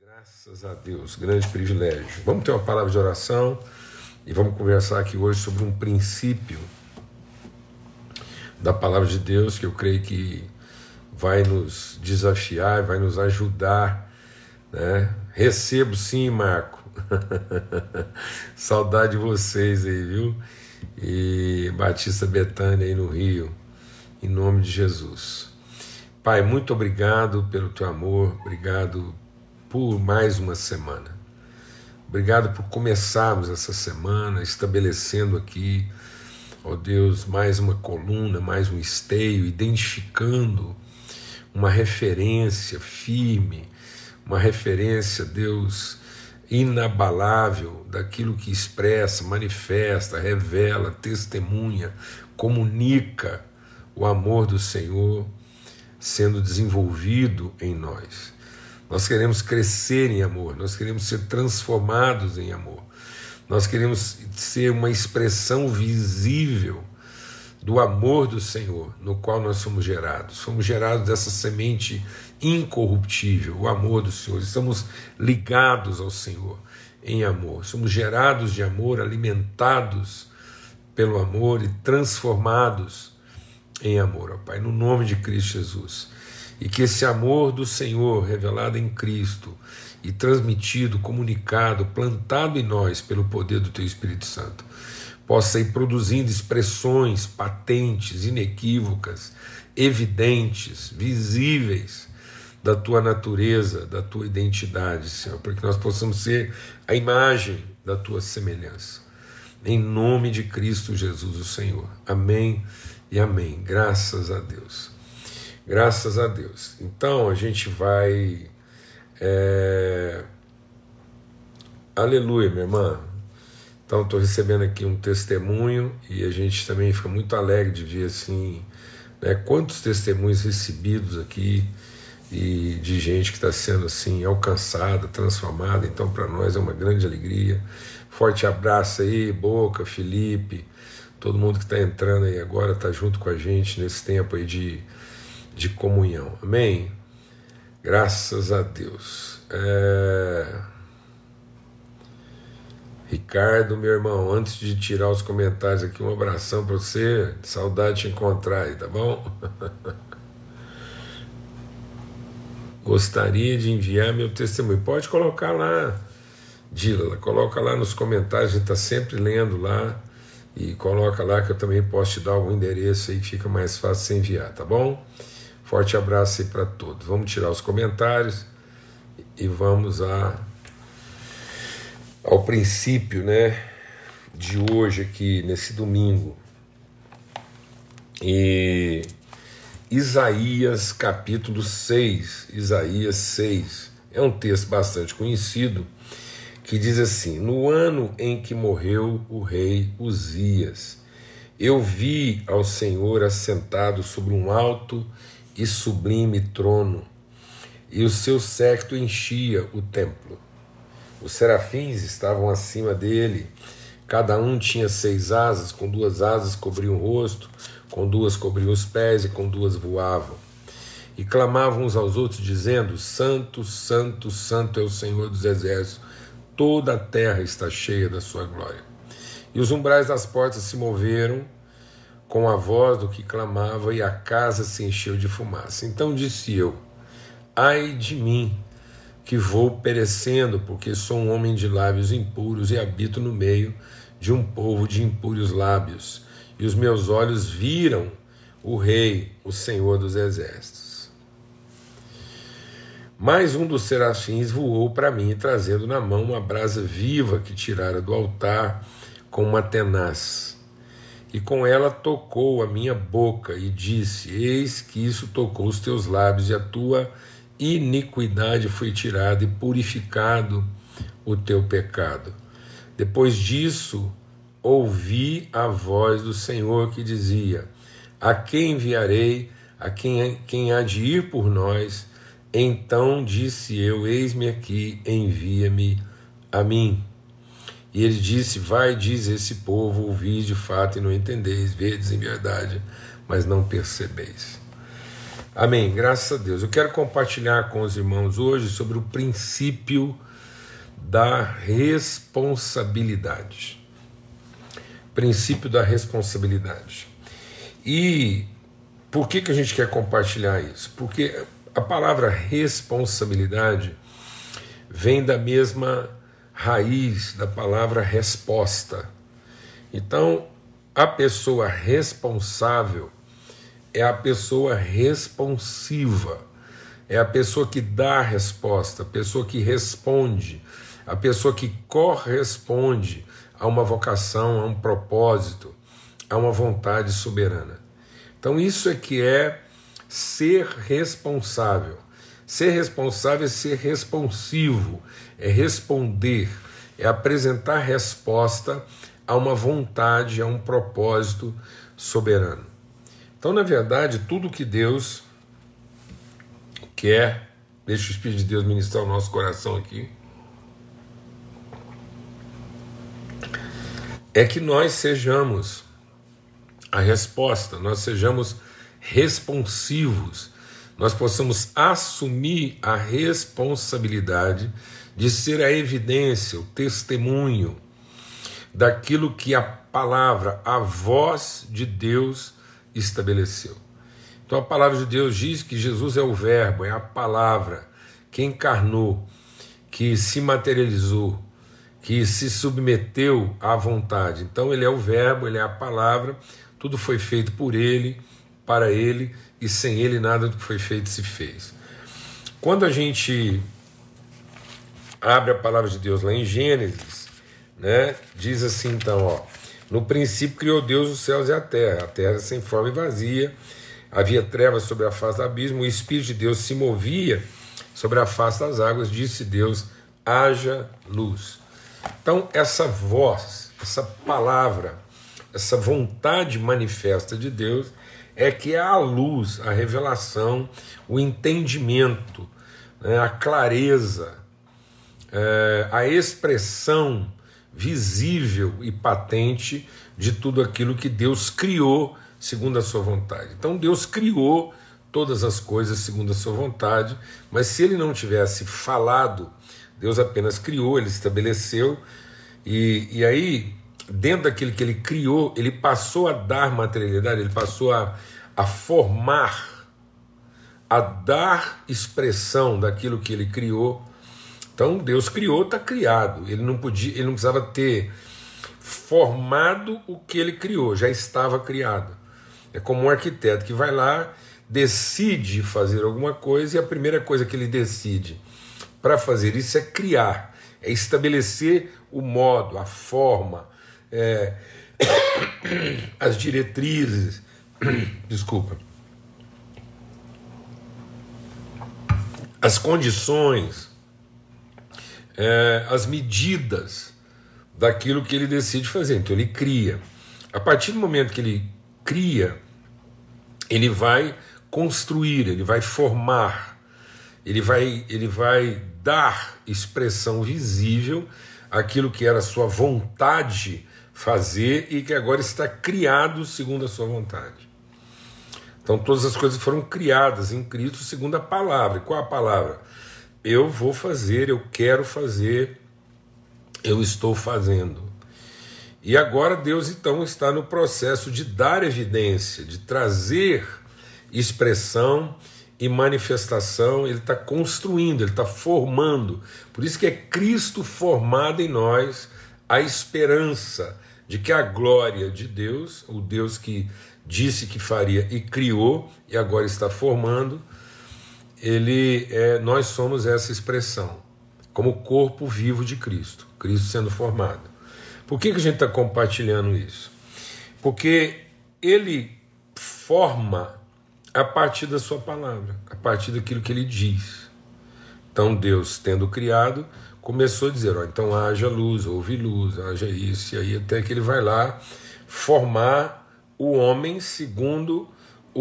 Graças a Deus, grande privilégio. Vamos ter uma palavra de oração e vamos conversar aqui hoje sobre um princípio da palavra de Deus que eu creio que vai nos desafiar, vai nos ajudar. Né? Recebo sim, Marco. Saudade de vocês aí, viu? E Batista Betânia aí no Rio, em nome de Jesus. Pai, muito obrigado pelo teu amor, obrigado por mais uma semana. Obrigado por começarmos essa semana estabelecendo aqui, ó Deus, mais uma coluna, mais um esteio, identificando uma referência firme, uma referência, Deus, inabalável daquilo que expressa, manifesta, revela, testemunha, comunica o amor do Senhor sendo desenvolvido em nós. Nós queremos crescer em amor, nós queremos ser transformados em amor, nós queremos ser uma expressão visível do amor do Senhor, no qual nós somos gerados. Fomos gerados dessa semente incorruptível, o amor do Senhor. Estamos ligados ao Senhor em amor. Somos gerados de amor, alimentados pelo amor e transformados em amor, ó Pai, no nome de Cristo Jesus e que esse amor do Senhor revelado em Cristo e transmitido, comunicado, plantado em nós pelo poder do Teu Espírito Santo, possa ir produzindo expressões patentes, inequívocas, evidentes, visíveis da tua natureza, da tua identidade, Senhor, para que nós possamos ser a imagem da tua semelhança. Em nome de Cristo Jesus, o Senhor. Amém e amém. Graças a Deus. Graças a Deus. Então a gente vai. É... Aleluia, minha irmã. Então estou recebendo aqui um testemunho e a gente também fica muito alegre de ver assim, né, quantos testemunhos recebidos aqui e de gente que está sendo assim alcançada, transformada. Então para nós é uma grande alegria. Forte abraço aí, Boca, Felipe, todo mundo que está entrando aí agora está junto com a gente nesse tempo aí de de comunhão. Amém? Graças a Deus. É... Ricardo, meu irmão, antes de tirar os comentários aqui, um abração para você. Saudade de te encontrar aí, tá bom? Gostaria de enviar meu testemunho. Pode colocar lá, Dila, coloca lá nos comentários, a gente está sempre lendo lá. E coloca lá que eu também posso te dar algum endereço aí, fica mais fácil você enviar, tá bom? Forte abraço aí para todos. Vamos tirar os comentários e vamos a, ao princípio né, de hoje aqui, nesse domingo. E Isaías capítulo 6, Isaías 6, é um texto bastante conhecido que diz assim: No ano em que morreu o rei Uzias, eu vi ao Senhor assentado sobre um alto e sublime trono, e o seu séquito enchia o templo. Os serafins estavam acima dele, cada um tinha seis asas, com duas asas cobriam o rosto, com duas cobriam os pés e com duas voavam. E clamavam uns aos outros, dizendo: Santo, Santo, Santo é o Senhor dos Exércitos, toda a terra está cheia da sua glória. E os umbrais das portas se moveram, com a voz do que clamava, e a casa se encheu de fumaça. Então disse eu: Ai de mim, que vou perecendo, porque sou um homem de lábios impuros e habito no meio de um povo de impuros lábios, e os meus olhos viram o Rei, o Senhor dos Exércitos. Mais um dos serafins voou para mim, trazendo na mão uma brasa viva que tirara do altar com uma tenaz e com ela tocou a minha boca e disse: Eis que isso tocou os teus lábios, e a tua iniquidade foi tirada, e purificado o teu pecado. Depois disso, ouvi a voz do Senhor que dizia: A quem enviarei? A quem, quem há de ir por nós? Então disse eu: Eis-me aqui, envia-me a mim. E ele disse: Vai, diz esse povo, ouvis de fato e não entendeis, vedes em verdade, mas não percebeis. Amém. Graças a Deus. Eu quero compartilhar com os irmãos hoje sobre o princípio da responsabilidade. Princípio da responsabilidade. E por que, que a gente quer compartilhar isso? Porque a palavra responsabilidade vem da mesma raiz da palavra resposta. Então, a pessoa responsável é a pessoa responsiva, é a pessoa que dá a resposta, a pessoa que responde, a pessoa que corresponde a uma vocação, a um propósito, a uma vontade soberana. Então, isso é que é ser responsável. Ser responsável é ser responsivo, é responder, é apresentar resposta a uma vontade, a um propósito soberano. Então, na verdade, tudo que Deus quer, deixa o Espírito de Deus ministrar o nosso coração aqui, é que nós sejamos a resposta, nós sejamos responsivos, nós possamos assumir a responsabilidade de ser a evidência, o testemunho daquilo que a palavra, a voz de Deus estabeleceu. Então a palavra de Deus diz que Jesus é o Verbo, é a palavra que encarnou, que se materializou, que se submeteu à vontade. Então ele é o Verbo, ele é a palavra, tudo foi feito por ele, para ele, e sem ele nada do que foi feito se fez. Quando a gente abre a palavra de Deus lá em Gênesis, né, diz assim então, ó, no princípio criou Deus os céus e a terra, a terra sem forma e vazia, havia trevas sobre a face do abismo, o Espírito de Deus se movia sobre a face das águas, disse Deus: haja luz. Então, essa voz, essa palavra, essa vontade manifesta de Deus é que é a luz, a revelação, o entendimento, né, a clareza, é, a expressão visível e patente de tudo aquilo que Deus criou segundo a sua vontade. Então Deus criou todas as coisas segundo a sua vontade, mas se ele não tivesse falado, Deus apenas criou, ele estabeleceu, e, e aí, dentro daquilo que ele criou, ele passou a dar materialidade, ele passou a, a formar, a dar expressão daquilo que ele criou então Deus criou, está criado. Ele não podia, ele não precisava ter formado o que ele criou, já estava criado. É como um arquiteto que vai lá, decide fazer alguma coisa e a primeira coisa que ele decide para fazer isso é criar, é estabelecer o modo, a forma, é, as diretrizes. Desculpa. As condições é, as medidas daquilo que ele decide fazer. Então ele cria. A partir do momento que ele cria, ele vai construir, ele vai formar, ele vai, ele vai dar expressão visível àquilo que era sua vontade fazer e que agora está criado segundo a sua vontade. Então todas as coisas foram criadas em Cristo segundo a palavra. E qual a palavra? Eu vou fazer, eu quero fazer, eu estou fazendo. E agora Deus então está no processo de dar evidência, de trazer expressão e manifestação, ele está construindo, ele está formando. Por isso que é Cristo formado em nós a esperança de que a glória de Deus, o Deus que disse que faria e criou e agora está formando, ele é, nós somos essa expressão, como corpo vivo de Cristo, Cristo sendo formado. Por que, que a gente está compartilhando isso? Porque ele forma a partir da sua palavra, a partir daquilo que ele diz. Então Deus, tendo criado, começou a dizer: ó, então haja luz, houve luz, haja isso, e aí até que ele vai lá formar o homem segundo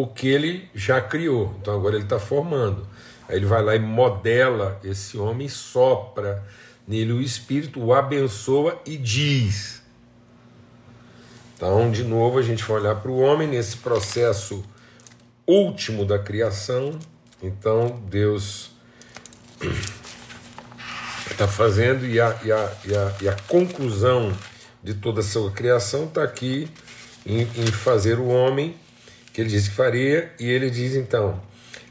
o que ele já criou. Então agora ele está formando. Aí ele vai lá e modela esse homem, sopra nele o Espírito, o abençoa e diz. Então, de novo, a gente vai olhar para o homem nesse processo último da criação. Então Deus está fazendo e a, e, a, e, a, e a conclusão de toda a sua criação está aqui em, em fazer o homem que ele disse que faria, e ele diz então: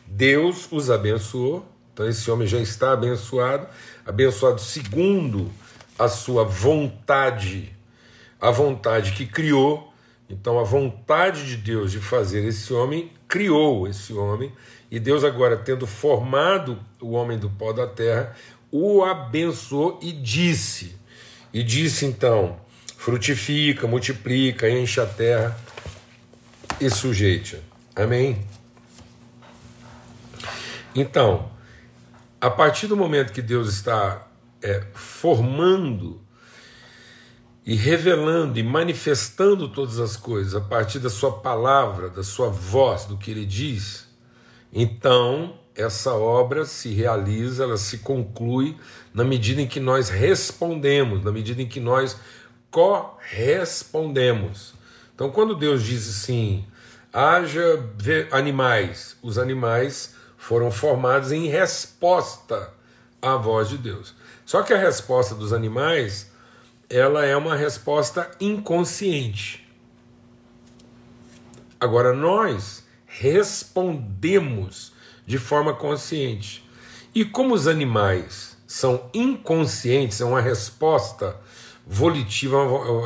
Deus os abençoou, então esse homem já está abençoado, abençoado segundo a sua vontade, a vontade que criou. Então, a vontade de Deus de fazer esse homem criou esse homem, e Deus, agora tendo formado o homem do pó da terra, o abençoou e disse: E disse então: frutifica, multiplica, enche a terra e sujeite. Amém? Então, a partir do momento que Deus está é, formando e revelando e manifestando todas as coisas a partir da sua palavra, da sua voz, do que ele diz, então essa obra se realiza, ela se conclui na medida em que nós respondemos, na medida em que nós correspondemos. Então, quando Deus diz assim, haja animais, os animais foram formados em resposta à voz de Deus. Só que a resposta dos animais, ela é uma resposta inconsciente. Agora nós respondemos de forma consciente. E como os animais são inconscientes, é uma resposta volitiva,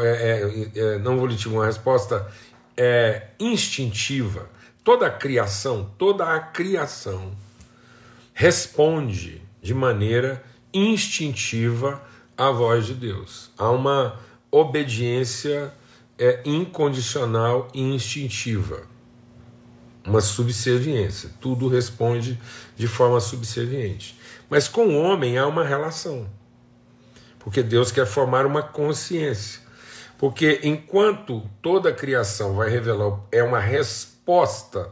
é, é, é, não volitiva, uma resposta é, instintiva. Toda a criação, toda a criação responde de maneira instintiva à voz de Deus. Há uma obediência é, incondicional e instintiva uma subserviência. Tudo responde de forma subserviente. Mas com o homem há uma relação. Porque Deus quer formar uma consciência. Porque enquanto toda a criação vai revelar é uma resposta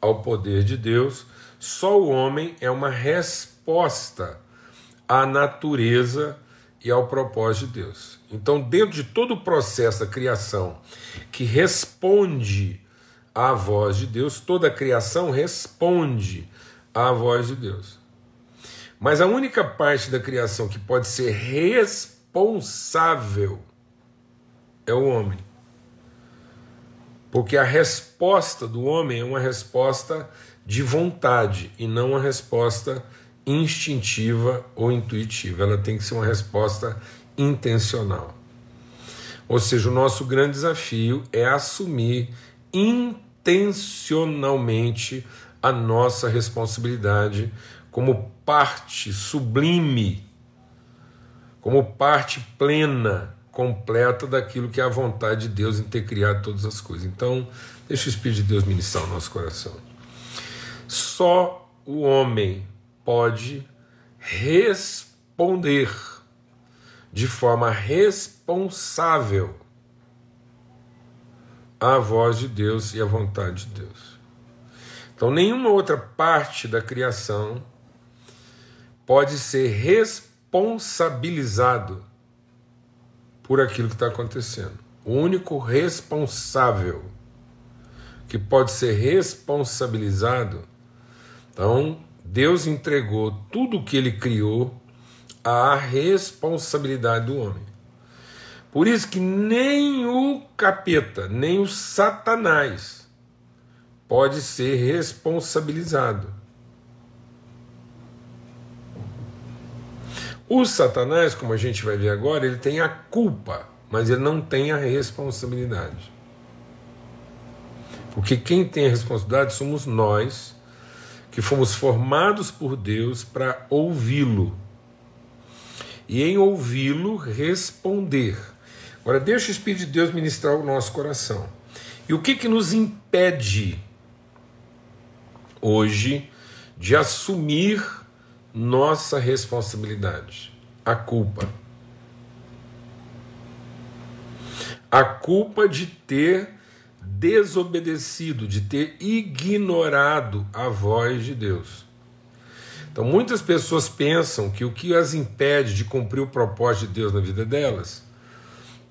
ao poder de Deus, só o homem é uma resposta à natureza e ao propósito de Deus. Então, dentro de todo o processo da criação que responde à voz de Deus, toda a criação responde à voz de Deus. Mas a única parte da criação que pode ser responsável é o homem. Porque a resposta do homem é uma resposta de vontade e não uma resposta instintiva ou intuitiva. Ela tem que ser uma resposta intencional. Ou seja, o nosso grande desafio é assumir intencionalmente a nossa responsabilidade como parte sublime, como parte plena, completa daquilo que é a vontade de Deus em ter criado todas as coisas. Então, deixa o Espírito de Deus ministrar o nosso coração. Só o homem pode responder de forma responsável a voz de Deus e a vontade de Deus. Então, nenhuma outra parte da criação pode ser responsabilizado por aquilo que está acontecendo. O único responsável que pode ser responsabilizado, então Deus entregou tudo o que ele criou à responsabilidade do homem. Por isso que nem o capeta, nem o Satanás pode ser responsabilizado. O Satanás, como a gente vai ver agora, ele tem a culpa, mas ele não tem a responsabilidade. Porque quem tem a responsabilidade somos nós, que fomos formados por Deus para ouvi-lo. E em ouvi-lo, responder. Agora, deixa o Espírito de Deus ministrar o nosso coração. E o que, que nos impede hoje de assumir nossa responsabilidade? A culpa. A culpa de ter desobedecido, de ter ignorado a voz de Deus. Então, muitas pessoas pensam que o que as impede de cumprir o propósito de Deus na vida delas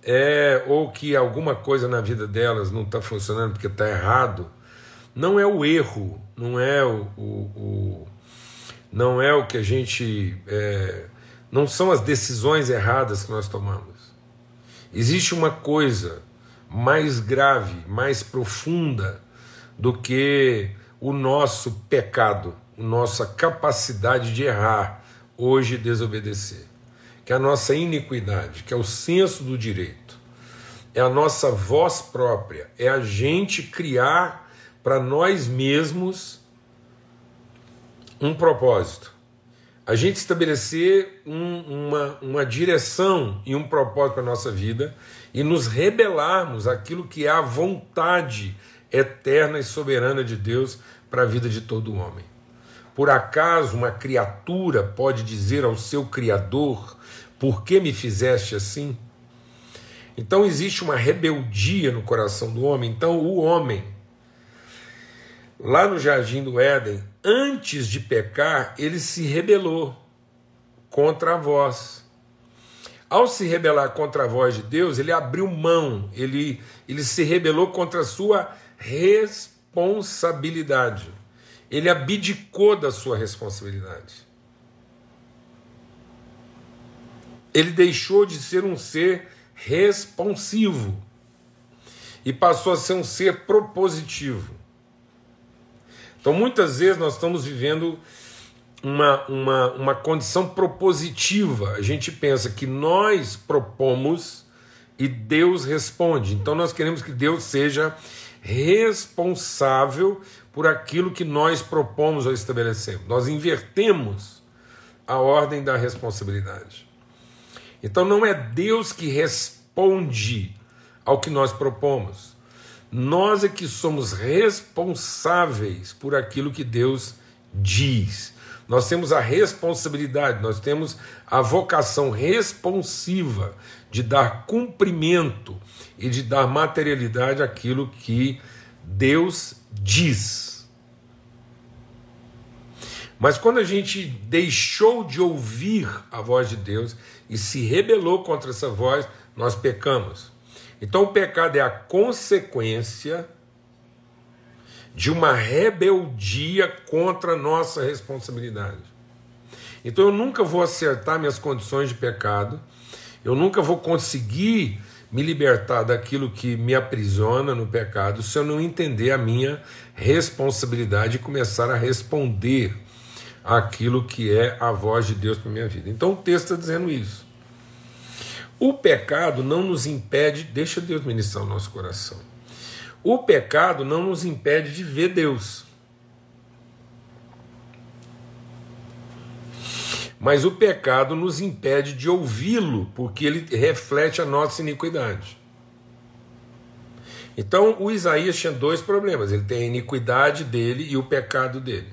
é ou que alguma coisa na vida delas não está funcionando porque está errado, não é o erro, não é o, o, o não é o que a gente. É, não são as decisões erradas que nós tomamos. Existe uma coisa mais grave, mais profunda do que o nosso pecado, nossa capacidade de errar hoje desobedecer, que é a nossa iniquidade, que é o senso do direito, é a nossa voz própria, é a gente criar para nós mesmos um propósito. A gente estabelecer um, uma, uma direção e um propósito para a nossa vida e nos rebelarmos aquilo que é a vontade eterna e soberana de Deus para a vida de todo homem. Por acaso uma criatura pode dizer ao seu Criador: Por que me fizeste assim? Então existe uma rebeldia no coração do homem. Então o homem, lá no jardim do Éden, antes de pecar, ele se rebelou contra a voz. Ao se rebelar contra a voz de Deus, ele abriu mão, ele, ele se rebelou contra a sua responsabilidade. Ele abdicou da sua responsabilidade. Ele deixou de ser um ser responsivo e passou a ser um ser propositivo. Então, muitas vezes nós estamos vivendo uma, uma, uma condição propositiva. A gente pensa que nós propomos e Deus responde. Então, nós queremos que Deus seja responsável por aquilo que nós propomos ou estabelecemos. Nós invertemos a ordem da responsabilidade. Então, não é Deus que responde ao que nós propomos. Nós é que somos responsáveis por aquilo que Deus diz. Nós temos a responsabilidade, nós temos a vocação responsiva de dar cumprimento e de dar materialidade àquilo que Deus diz. Mas quando a gente deixou de ouvir a voz de Deus e se rebelou contra essa voz, nós pecamos. Então o pecado é a consequência de uma rebeldia contra a nossa responsabilidade. Então eu nunca vou acertar minhas condições de pecado, eu nunca vou conseguir me libertar daquilo que me aprisiona no pecado se eu não entender a minha responsabilidade e começar a responder aquilo que é a voz de Deus para minha vida. Então o texto está dizendo isso. O pecado não nos impede, deixa Deus ministrar o nosso coração. O pecado não nos impede de ver Deus. Mas o pecado nos impede de ouvi-lo, porque ele reflete a nossa iniquidade. Então, o Isaías tinha dois problemas: ele tem a iniquidade dele e o pecado dele.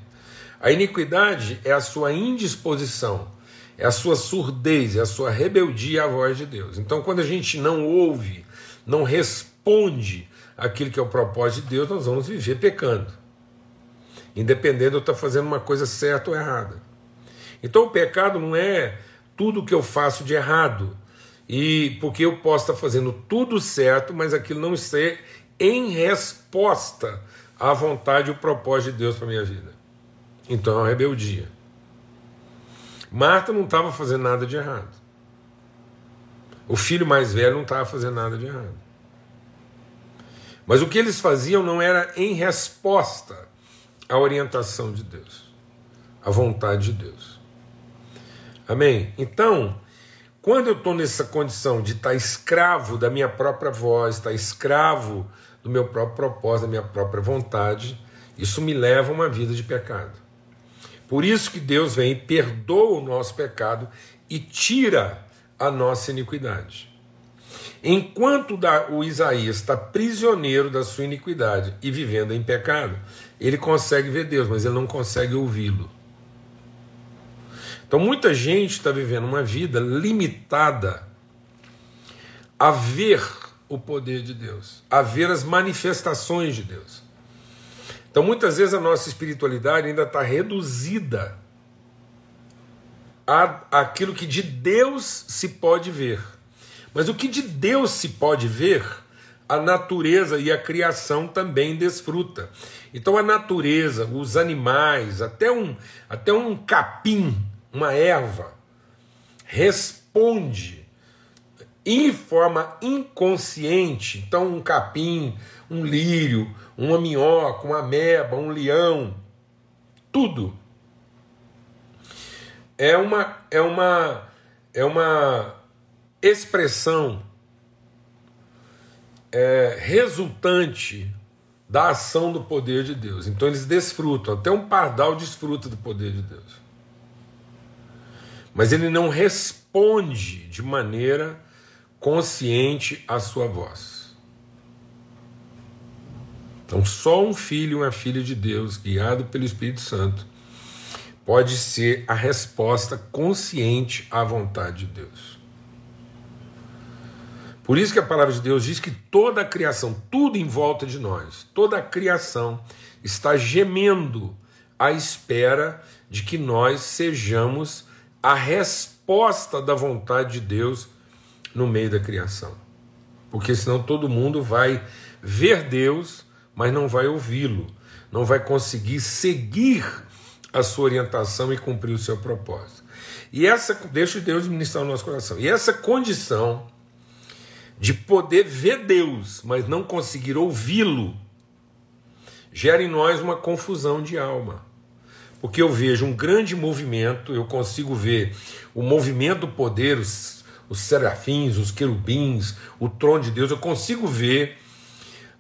A iniquidade é a sua indisposição é a sua surdez, é a sua rebeldia à voz de Deus. Então, quando a gente não ouve, não responde aquilo que é o propósito de Deus, nós vamos viver pecando, independente de eu estar fazendo uma coisa certa ou errada. Então, o pecado não é tudo que eu faço de errado, e porque eu posso estar fazendo tudo certo, mas aquilo não ser em resposta à vontade e o propósito de Deus para minha vida. Então é uma rebeldia. Marta não estava fazendo nada de errado. O filho mais velho não estava fazendo nada de errado. Mas o que eles faziam não era em resposta à orientação de Deus, à vontade de Deus. Amém? Então, quando eu estou nessa condição de estar tá escravo da minha própria voz, estar tá escravo do meu próprio propósito, da minha própria vontade, isso me leva a uma vida de pecado. Por isso que Deus vem e perdoa o nosso pecado e tira a nossa iniquidade. Enquanto o Isaías está prisioneiro da sua iniquidade e vivendo em pecado, ele consegue ver Deus, mas ele não consegue ouvi-lo. Então muita gente está vivendo uma vida limitada a ver o poder de Deus, a ver as manifestações de Deus. Então, muitas vezes a nossa espiritualidade ainda está reduzida a aquilo que de Deus se pode ver. Mas o que de Deus se pode ver a natureza e a criação também desfruta. Então a natureza, os animais, até um, até um capim, uma erva, responde em forma inconsciente. Então um capim, um lírio, uma minhoca, uma ameba, um leão, tudo é uma é uma é uma expressão é, resultante da ação do poder de Deus. Então eles desfrutam, até um pardal desfruta do poder de Deus. Mas ele não responde de maneira consciente à sua voz. Então só um filho e uma filha de Deus, guiado pelo Espírito Santo, pode ser a resposta consciente à vontade de Deus. Por isso que a palavra de Deus diz que toda a criação, tudo em volta de nós, toda a criação está gemendo à espera de que nós sejamos a resposta da vontade de Deus no meio da criação. Porque senão todo mundo vai ver Deus, mas não vai ouvi-lo, não vai conseguir seguir a sua orientação e cumprir o seu propósito. E essa, deixa Deus ministrar o nosso coração. E essa condição de poder ver Deus, mas não conseguir ouvi-lo, gera em nós uma confusão de alma. Porque eu vejo um grande movimento, eu consigo ver o movimento do poder, os, os serafins, os querubins, o trono de Deus, eu consigo ver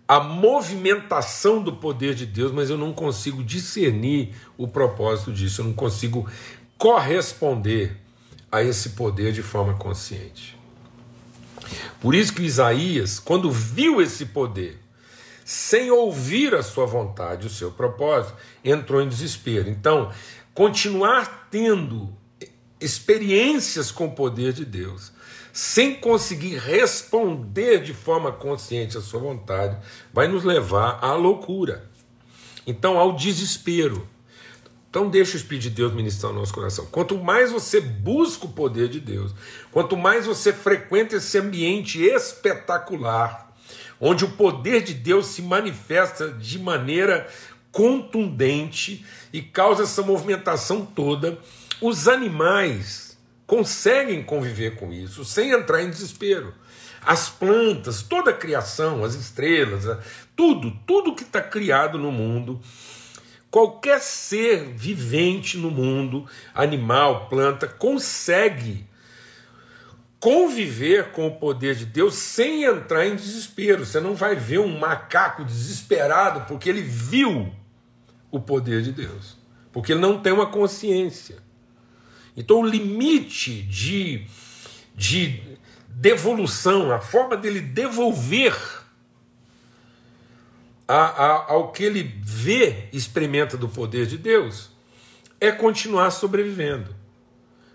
a movimentação do poder de Deus, mas eu não consigo discernir o propósito disso, eu não consigo corresponder a esse poder de forma consciente. Por isso que Isaías, quando viu esse poder, sem ouvir a sua vontade, o seu propósito, entrou em desespero. Então, continuar tendo experiências com o poder de Deus, sem conseguir responder de forma consciente à sua vontade, vai nos levar à loucura. Então, ao desespero. Então deixa o Espírito de Deus ministrar no nosso coração. Quanto mais você busca o poder de Deus, quanto mais você frequenta esse ambiente espetacular, onde o poder de Deus se manifesta de maneira contundente e causa essa movimentação toda, os animais conseguem conviver com isso sem entrar em desespero. As plantas, toda a criação, as estrelas, tudo, tudo que está criado no mundo Qualquer ser vivente no mundo, animal, planta, consegue conviver com o poder de Deus sem entrar em desespero. Você não vai ver um macaco desesperado porque ele viu o poder de Deus, porque ele não tem uma consciência. Então, o limite de, de devolução, a forma dele devolver a, a, ao que ele vê, experimenta do poder de Deus, é continuar sobrevivendo.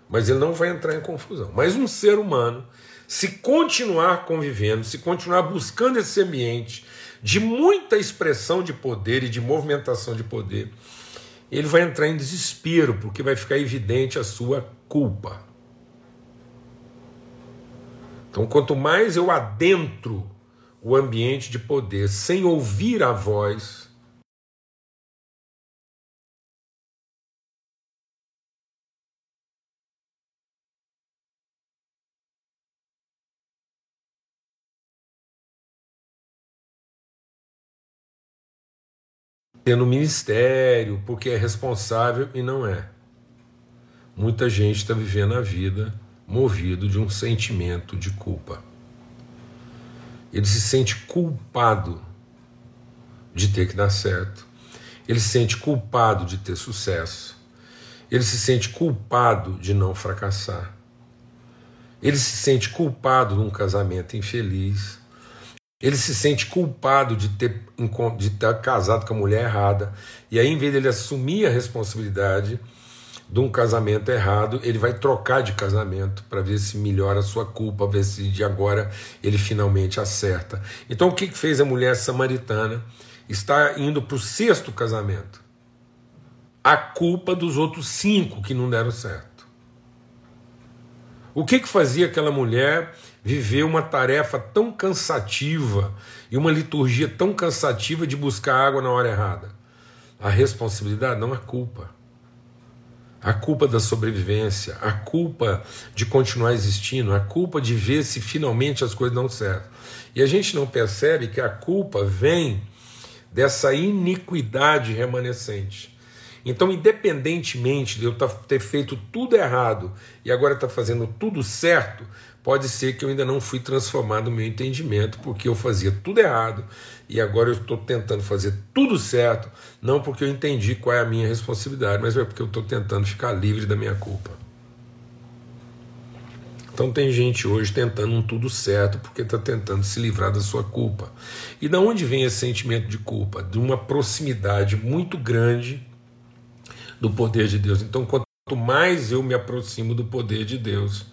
Mas ele não vai entrar em confusão. Mas um ser humano, se continuar convivendo, se continuar buscando esse ambiente de muita expressão de poder e de movimentação de poder, ele vai entrar em desespero, porque vai ficar evidente a sua culpa. Então, quanto mais eu adentro o ambiente de poder sem ouvir a voz. Tendo ministério, porque é responsável e não é. Muita gente está vivendo a vida movido de um sentimento de culpa. Ele se sente culpado de ter que dar certo. Ele se sente culpado de ter sucesso. Ele se sente culpado de não fracassar. Ele se sente culpado de um casamento infeliz. Ele se sente culpado de ter, de ter casado com a mulher errada. E aí, em vez dele assumir a responsabilidade, de um casamento errado, ele vai trocar de casamento para ver se melhora a sua culpa, ver se de agora ele finalmente acerta. Então o que fez a mulher samaritana? Está indo para o sexto casamento. A culpa dos outros cinco que não deram certo. O que, que fazia aquela mulher viver uma tarefa tão cansativa e uma liturgia tão cansativa de buscar água na hora errada? A responsabilidade não é culpa. A culpa da sobrevivência, a culpa de continuar existindo, a culpa de ver se finalmente as coisas dão certo. E a gente não percebe que a culpa vem dessa iniquidade remanescente. Então, independentemente de eu tá, ter feito tudo errado e agora estar tá fazendo tudo certo, pode ser que eu ainda não fui transformado no meu entendimento, porque eu fazia tudo errado e agora eu estou tentando fazer tudo certo, não porque eu entendi qual é a minha responsabilidade, mas é porque eu estou tentando ficar livre da minha culpa. Então tem gente hoje tentando um tudo certo porque está tentando se livrar da sua culpa. E da onde vem esse sentimento de culpa? De uma proximidade muito grande do poder de Deus. Então, quanto mais eu me aproximo do poder de Deus,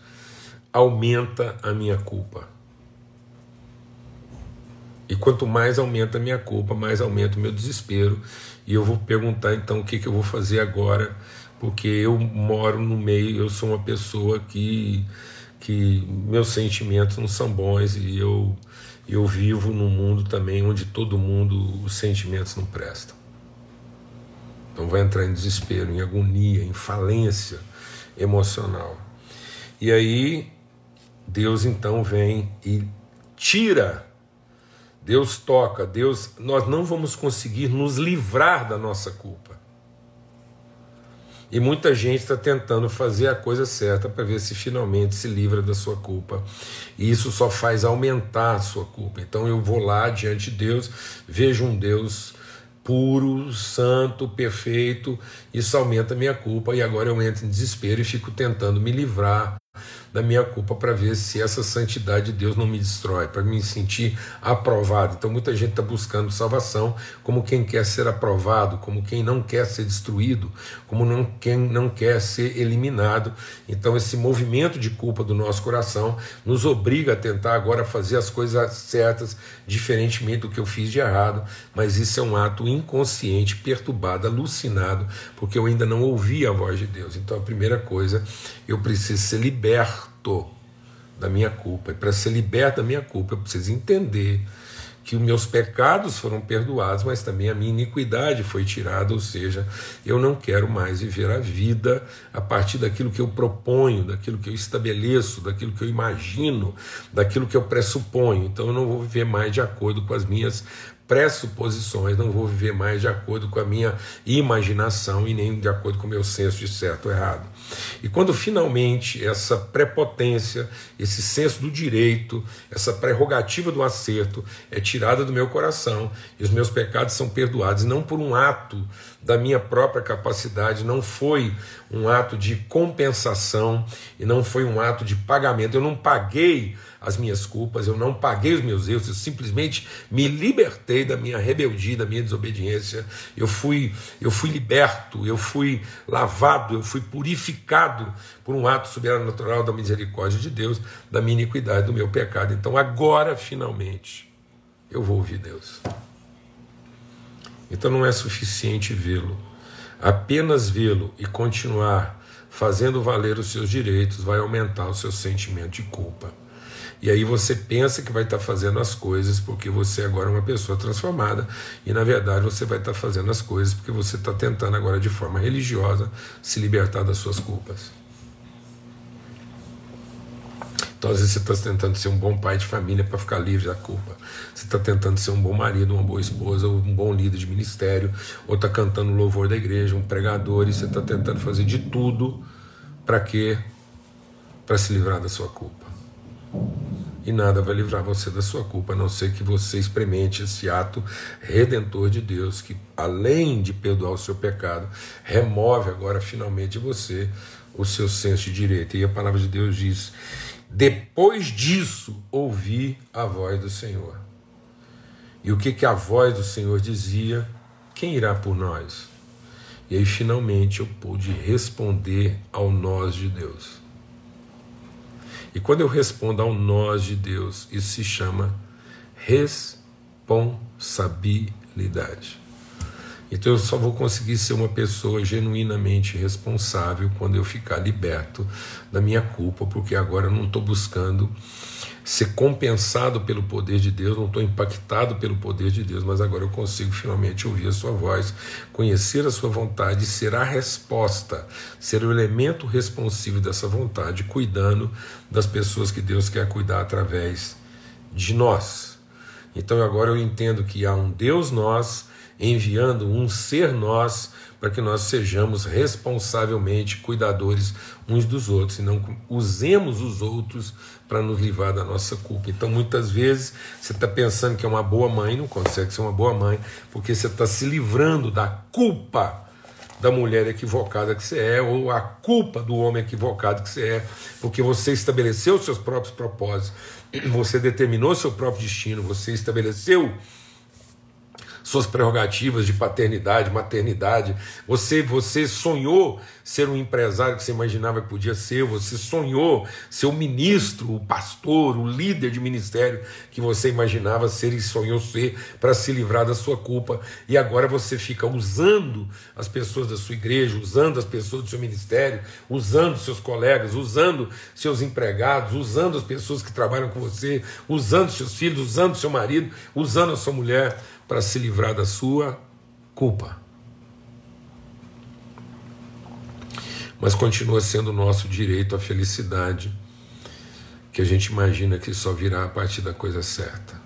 aumenta a minha culpa. E quanto mais aumenta a minha culpa, mais aumenta o meu desespero. E eu vou perguntar então o que, que eu vou fazer agora, porque eu moro no meio, eu sou uma pessoa que, que meus sentimentos não são bons e eu, eu vivo num mundo também onde todo mundo, os sentimentos não prestam. Então vai entrar em desespero, em agonia, em falência emocional. E aí Deus então vem e tira. Deus toca, Deus, nós não vamos conseguir nos livrar da nossa culpa. E muita gente está tentando fazer a coisa certa para ver se finalmente se livra da sua culpa. E isso só faz aumentar a sua culpa. Então eu vou lá diante de Deus, vejo um Deus puro, santo, perfeito, isso aumenta a minha culpa e agora eu entro em desespero e fico tentando me livrar da minha culpa para ver se essa santidade de Deus não me destrói, para me sentir aprovado. Então muita gente está buscando salvação como quem quer ser aprovado, como quem não quer ser destruído, como não, quem não quer ser eliminado. Então esse movimento de culpa do nosso coração nos obriga a tentar agora fazer as coisas certas, diferentemente do que eu fiz de errado, mas isso é um ato inconsciente, perturbado, alucinado, porque eu ainda não ouvi a voz de Deus. Então a primeira coisa, eu preciso ser liberto liberto da minha culpa. E para ser liberto da minha culpa, eu preciso entender que os meus pecados foram perdoados, mas também a minha iniquidade foi tirada, ou seja, eu não quero mais viver a vida a partir daquilo que eu proponho, daquilo que eu estabeleço, daquilo que eu imagino, daquilo que eu pressuponho. Então eu não vou viver mais de acordo com as minhas pressuposições, não vou viver mais de acordo com a minha imaginação e nem de acordo com o meu senso de certo ou errado. E quando finalmente essa prepotência, esse senso do direito, essa prerrogativa do acerto é tirada do meu coração e os meus pecados são perdoados, não por um ato da minha própria capacidade, não foi um ato de compensação e não foi um ato de pagamento. Eu não paguei as minhas culpas, eu não paguei os meus erros, eu simplesmente me libertei da minha rebeldia, da minha desobediência. Eu fui, eu fui liberto, eu fui lavado, eu fui purificado por um ato sobrenatural da misericórdia de Deus, da minha iniquidade, do meu pecado. Então agora, finalmente, eu vou ouvir Deus. Então não é suficiente vê-lo. Apenas vê-lo e continuar fazendo valer os seus direitos vai aumentar o seu sentimento de culpa. E aí você pensa que vai estar fazendo as coisas porque você agora é uma pessoa transformada, e na verdade você vai estar fazendo as coisas porque você está tentando agora de forma religiosa se libertar das suas culpas. Então, às vezes, você está tentando ser um bom pai de família para ficar livre da culpa. Você está tentando ser um bom marido, uma boa esposa, um bom líder de ministério, ou está cantando louvor da igreja, um pregador, e você está tentando fazer de tudo para quê? Para se livrar da sua culpa. E nada vai livrar você da sua culpa, a não ser que você experimente esse ato redentor de Deus, que além de perdoar o seu pecado, remove agora finalmente de você o seu senso de direito. E a palavra de Deus diz: depois disso, ouvi a voz do Senhor. E o que, que a voz do Senhor dizia? Quem irá por nós? E aí finalmente eu pude responder ao nós de Deus. E quando eu respondo ao nós de Deus, isso se chama responsabilidade. Então eu só vou conseguir ser uma pessoa genuinamente responsável quando eu ficar liberto da minha culpa, porque agora eu não estou buscando ser compensado pelo poder de Deus, não estou impactado pelo poder de Deus, mas agora eu consigo finalmente ouvir a sua voz, conhecer a sua vontade, ser a resposta, ser o elemento responsivo dessa vontade, cuidando das pessoas que Deus quer cuidar através de nós. Então agora eu entendo que há um Deus nós enviando um ser nós para que nós sejamos responsavelmente cuidadores uns dos outros e não usemos os outros para nos livrar da nossa culpa. Então, muitas vezes, você está pensando que é uma boa mãe, não consegue ser uma boa mãe, porque você está se livrando da culpa da mulher equivocada que você é, ou a culpa do homem equivocado que você é, porque você estabeleceu seus próprios propósitos, você determinou seu próprio destino, você estabeleceu suas prerrogativas de paternidade, maternidade. Você, você sonhou ser um empresário que você imaginava que podia ser, você sonhou ser o ministro, o pastor, o líder de ministério que você imaginava ser e sonhou ser para se livrar da sua culpa. E agora você fica usando as pessoas da sua igreja, usando as pessoas do seu ministério, usando seus colegas, usando seus empregados, usando as pessoas que trabalham com você, usando seus filhos, usando seu marido, usando a sua mulher para se livrar da sua culpa. Mas continua sendo nosso direito a felicidade, que a gente imagina que só virá a partir da coisa certa.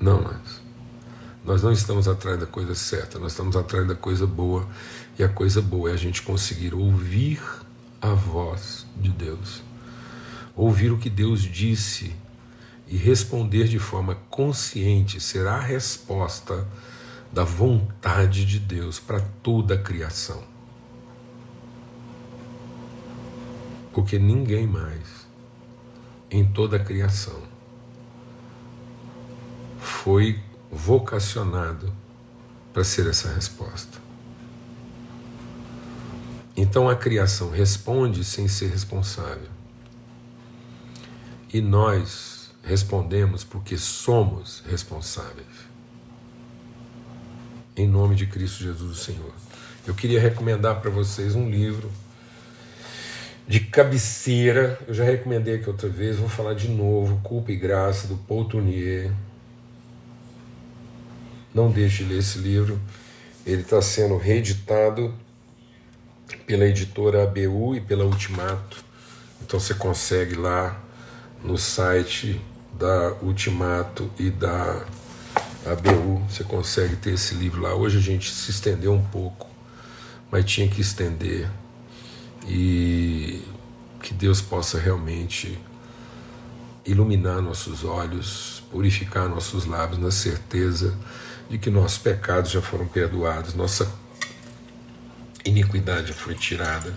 Não, nós não estamos atrás da coisa certa, nós estamos atrás da coisa boa, e a coisa boa é a gente conseguir ouvir a voz de Deus, ouvir o que Deus disse e responder de forma consciente será a resposta da vontade de Deus para toda a criação. Porque ninguém mais em toda a criação foi vocacionado para ser essa resposta. Então a criação responde sem ser responsável. E nós Respondemos porque somos responsáveis. Em nome de Cristo Jesus, o Senhor. Eu queria recomendar para vocês um livro de cabeceira. Eu já recomendei aqui outra vez, vou falar de novo: Culpa e Graça, do Paul Tournier. Não deixe de ler esse livro. Ele está sendo reeditado pela editora ABU e pela Ultimato. Então você consegue lá no site da Ultimato e da ABU, você consegue ter esse livro lá. Hoje a gente se estendeu um pouco, mas tinha que estender. E que Deus possa realmente iluminar nossos olhos, purificar nossos lábios na certeza de que nossos pecados já foram perdoados, nossa iniquidade foi tirada,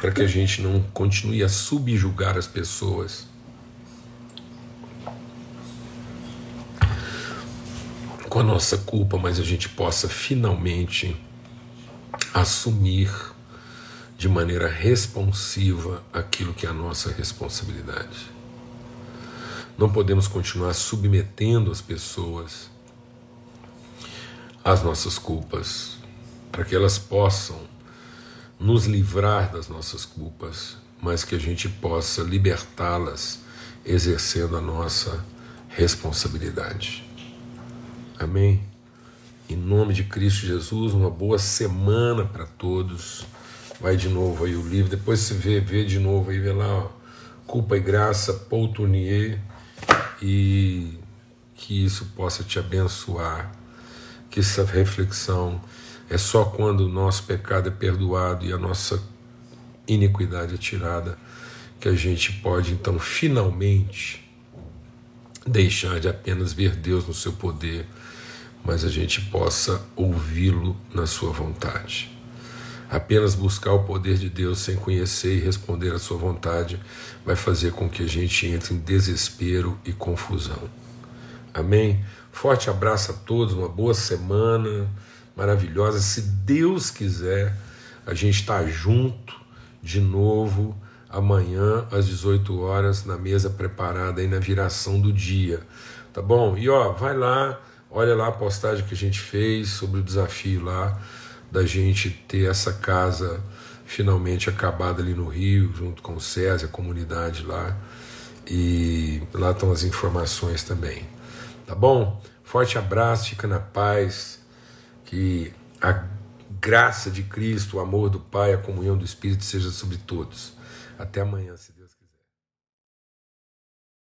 para que a gente não continue a subjugar as pessoas com a nossa culpa, mas a gente possa finalmente assumir de maneira responsiva aquilo que é a nossa responsabilidade. Não podemos continuar submetendo as pessoas às nossas culpas, para que elas possam nos livrar das nossas culpas, mas que a gente possa libertá-las exercendo a nossa responsabilidade. Amém? Em nome de Cristo Jesus, uma boa semana para todos. Vai de novo aí o livro, depois você vê, vê de novo aí, vê lá, ó, Culpa e Graça, Paul Tournier, e que isso possa te abençoar, que essa reflexão é só quando o nosso pecado é perdoado e a nossa iniquidade é tirada que a gente pode então finalmente deixar de apenas ver Deus no seu poder mas a gente possa ouvi-lo na sua vontade. Apenas buscar o poder de Deus sem conhecer e responder à sua vontade vai fazer com que a gente entre em desespero e confusão. Amém? Forte abraço a todos, uma boa semana maravilhosa. Se Deus quiser, a gente está junto de novo amanhã às 18 horas na mesa preparada aí na viração do dia Tá bom? E ó, vai lá, olha lá a postagem que a gente fez sobre o desafio lá da gente ter essa casa finalmente acabada ali no Rio, junto com o César, a comunidade lá. E lá estão as informações também. Tá bom? Forte abraço, fica na paz. Que a graça de Cristo, o amor do Pai, a comunhão do Espírito seja sobre todos. Até amanhã.